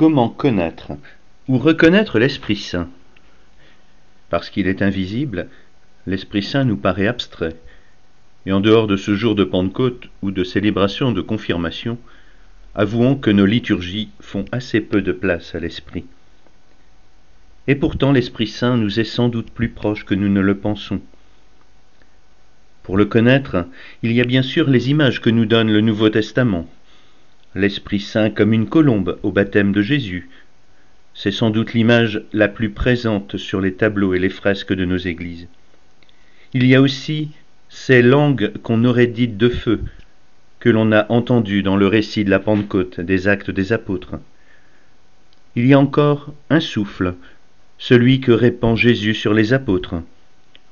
Comment connaître ou reconnaître l'Esprit Saint Parce qu'il est invisible, l'Esprit Saint nous paraît abstrait. Et en dehors de ce jour de Pentecôte ou de célébration de confirmation, avouons que nos liturgies font assez peu de place à l'Esprit. Et pourtant l'Esprit Saint nous est sans doute plus proche que nous ne le pensons. Pour le connaître, il y a bien sûr les images que nous donne le Nouveau Testament. L'Esprit Saint comme une colombe au baptême de Jésus. C'est sans doute l'image la plus présente sur les tableaux et les fresques de nos églises. Il y a aussi ces langues qu'on aurait dites de feu, que l'on a entendues dans le récit de la Pentecôte des actes des apôtres. Il y a encore un souffle, celui que répand Jésus sur les apôtres,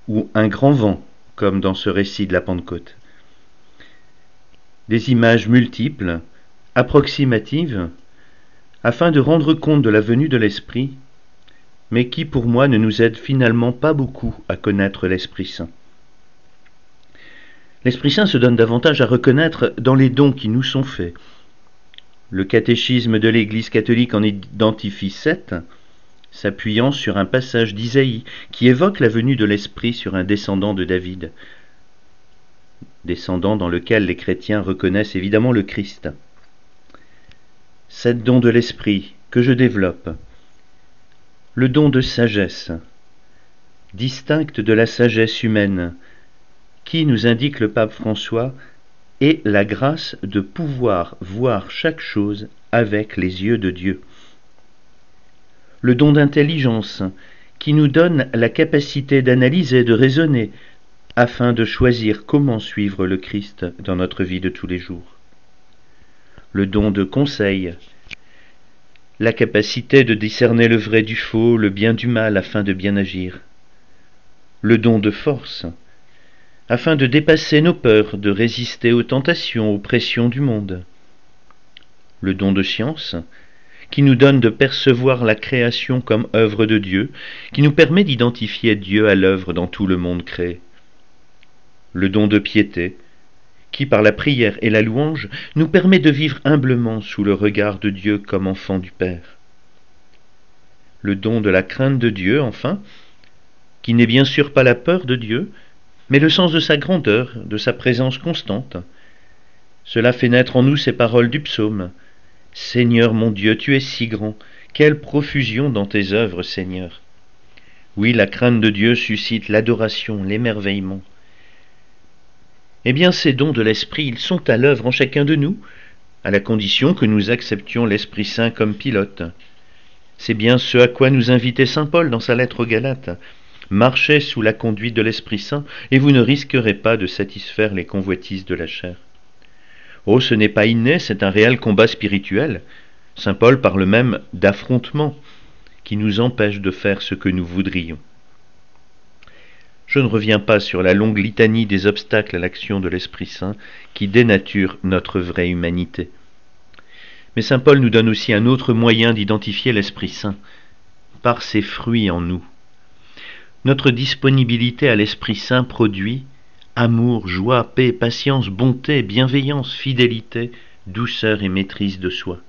ou un grand vent, comme dans ce récit de la Pentecôte. Des images multiples, approximatives, afin de rendre compte de la venue de l'Esprit, mais qui pour moi ne nous aident finalement pas beaucoup à connaître l'Esprit Saint. L'Esprit Saint se donne davantage à reconnaître dans les dons qui nous sont faits. Le catéchisme de l'Église catholique en identifie sept, s'appuyant sur un passage d'Isaïe qui évoque la venue de l'Esprit sur un descendant de David, descendant dans lequel les chrétiens reconnaissent évidemment le Christ. Sept dons de l'Esprit que je développe. Le don de sagesse, distincte de la sagesse humaine, qui, nous indique le pape François, est la grâce de pouvoir voir chaque chose avec les yeux de Dieu le don d'intelligence, qui nous donne la capacité d'analyser, de raisonner, afin de choisir comment suivre le Christ dans notre vie de tous les jours. Le don de conseil, la capacité de discerner le vrai du faux, le bien du mal, afin de bien agir. Le don de force, afin de dépasser nos peurs, de résister aux tentations, aux pressions du monde. Le don de science, qui nous donne de percevoir la création comme œuvre de Dieu, qui nous permet d'identifier Dieu à l'œuvre dans tout le monde créé. Le don de piété, qui par la prière et la louange nous permet de vivre humblement sous le regard de Dieu comme enfant du Père. Le don de la crainte de Dieu, enfin, qui n'est bien sûr pas la peur de Dieu, mais le sens de sa grandeur, de sa présence constante. Cela fait naître en nous ces paroles du psaume. Seigneur mon Dieu, tu es si grand, quelle profusion dans tes œuvres, Seigneur. Oui, la crainte de Dieu suscite l'adoration, l'émerveillement. Eh bien, ces dons de l'Esprit, ils sont à l'œuvre en chacun de nous, à la condition que nous acceptions l'Esprit Saint comme pilote. C'est bien ce à quoi nous invitait Saint Paul dans sa lettre aux Galates. Marchez sous la conduite de l'Esprit Saint, et vous ne risquerez pas de satisfaire les convoitises de la chair. Oh, ce n'est pas inné, c'est un réel combat spirituel. Saint Paul parle même d'affrontement qui nous empêche de faire ce que nous voudrions. Je ne reviens pas sur la longue litanie des obstacles à l'action de l'Esprit Saint qui dénature notre vraie humanité. Mais Saint Paul nous donne aussi un autre moyen d'identifier l'Esprit Saint, par ses fruits en nous. Notre disponibilité à l'Esprit Saint produit, amour, joie, paix, patience, bonté, bienveillance, fidélité, douceur et maîtrise de soi.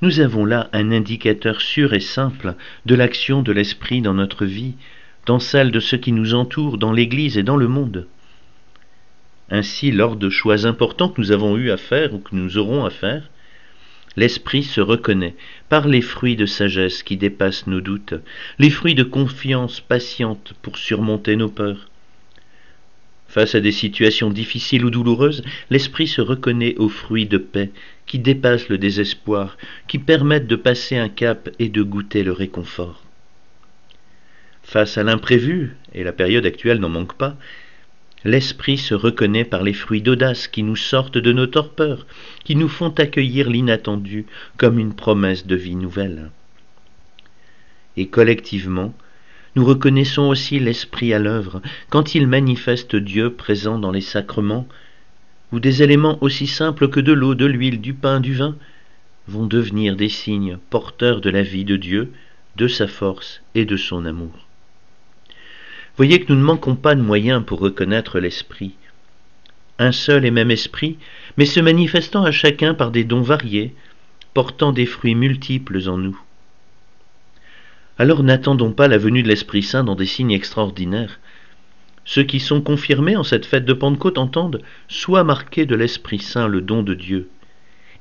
Nous avons là un indicateur sûr et simple de l'action de l'Esprit dans notre vie, dans celle de ceux qui nous entourent, dans l'Église et dans le monde. Ainsi, lors de choix importants que nous avons eu à faire ou que nous aurons à faire, l'Esprit se reconnaît par les fruits de sagesse qui dépassent nos doutes, les fruits de confiance patiente pour surmonter nos peurs, Face à des situations difficiles ou douloureuses, l'esprit se reconnaît aux fruits de paix qui dépassent le désespoir, qui permettent de passer un cap et de goûter le réconfort. Face à l'imprévu, et la période actuelle n'en manque pas, l'esprit se reconnaît par les fruits d'audace qui nous sortent de nos torpeurs, qui nous font accueillir l'inattendu comme une promesse de vie nouvelle. Et collectivement, nous reconnaissons aussi l'Esprit à l'œuvre quand il manifeste Dieu présent dans les sacrements, où des éléments aussi simples que de l'eau, de l'huile, du pain, du vin, vont devenir des signes porteurs de la vie de Dieu, de sa force et de son amour. Voyez que nous ne manquons pas de moyens pour reconnaître l'Esprit. Un seul et même Esprit, mais se manifestant à chacun par des dons variés, portant des fruits multiples en nous. Alors n'attendons pas la venue de l'Esprit Saint dans des signes extraordinaires. Ceux qui sont confirmés en cette fête de Pentecôte entendent soit marqué de l'Esprit Saint le don de Dieu.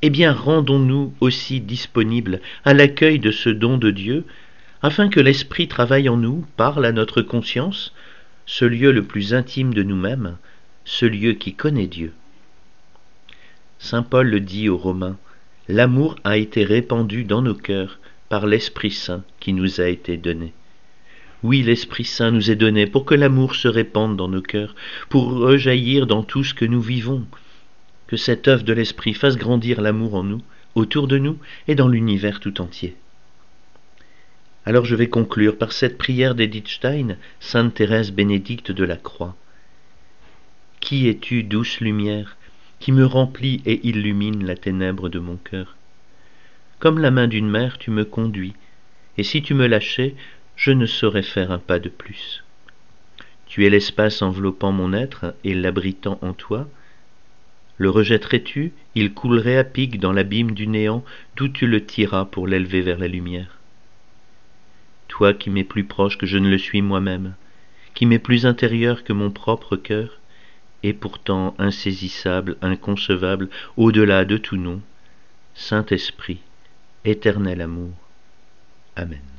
Eh bien, rendons-nous aussi disponibles à l'accueil de ce don de Dieu, afin que l'Esprit travaille en nous, parle à notre conscience, ce lieu le plus intime de nous-mêmes, ce lieu qui connaît Dieu. Saint Paul le dit aux Romains, l'amour a été répandu dans nos cœurs par l'Esprit Saint qui nous a été donné. Oui, l'Esprit Saint nous est donné pour que l'amour se répande dans nos cœurs, pour rejaillir dans tout ce que nous vivons, que cette œuvre de l'Esprit fasse grandir l'amour en nous, autour de nous et dans l'univers tout entier. Alors je vais conclure par cette prière d'Edith Stein, Sainte Thérèse bénédicte de la Croix. Qui es-tu, douce lumière, qui me remplit et illumine la ténèbre de mon cœur? Comme la main d'une mère, tu me conduis, et si tu me lâchais, je ne saurais faire un pas de plus. Tu es l'espace enveloppant mon être et l'abritant en toi. Le rejetterais-tu, il coulerait à pic dans l'abîme du néant, d'où tu le tiras pour l'élever vers la lumière. Toi qui m'es plus proche que je ne le suis moi-même, qui m'es plus intérieur que mon propre cœur, et pourtant insaisissable, inconcevable, au-delà de tout nom, Saint-Esprit, éternel amour. Amen.